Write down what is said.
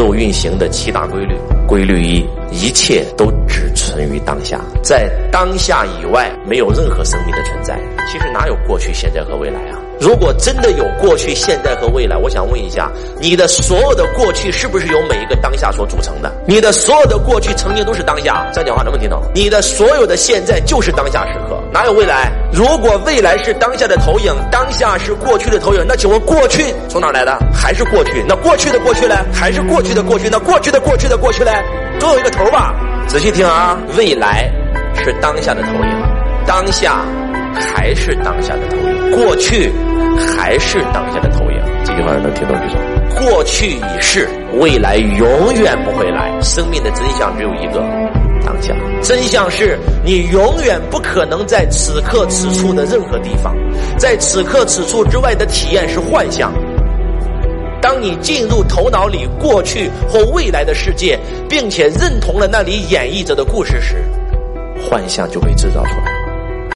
宙运行的七大规律。规律一：一切都只存于当下，在当下以外没有任何生命的存在。其实哪有过去、现在和未来啊？如果真的有过去、现在和未来，我想问一下，你的所有的过去是不是由每一个当下所组成的？你的所有的过去曾经都是当下，这样讲话能不能听懂？你的所有的现在就是当下时刻，哪有未来？如果未来是当下的投影，当下是过去的投影，那请问过去从哪来的？还是过去？那过去的过去呢？还是过去的过去？那过去的过去的过去呢？总有一个头吧？仔细听啊，未来是当下的投影，当下还是当下的投影，过去。还是当下的投影，这句话能听懂举手。过去已逝，未来永远不会来。生命的真相只有一个：当下。真相是你永远不可能在此刻此处的任何地方，在此刻此处之外的体验是幻象。当你进入头脑里过去或未来的世界，并且认同了那里演绎着的故事时，幻象就被制造出来。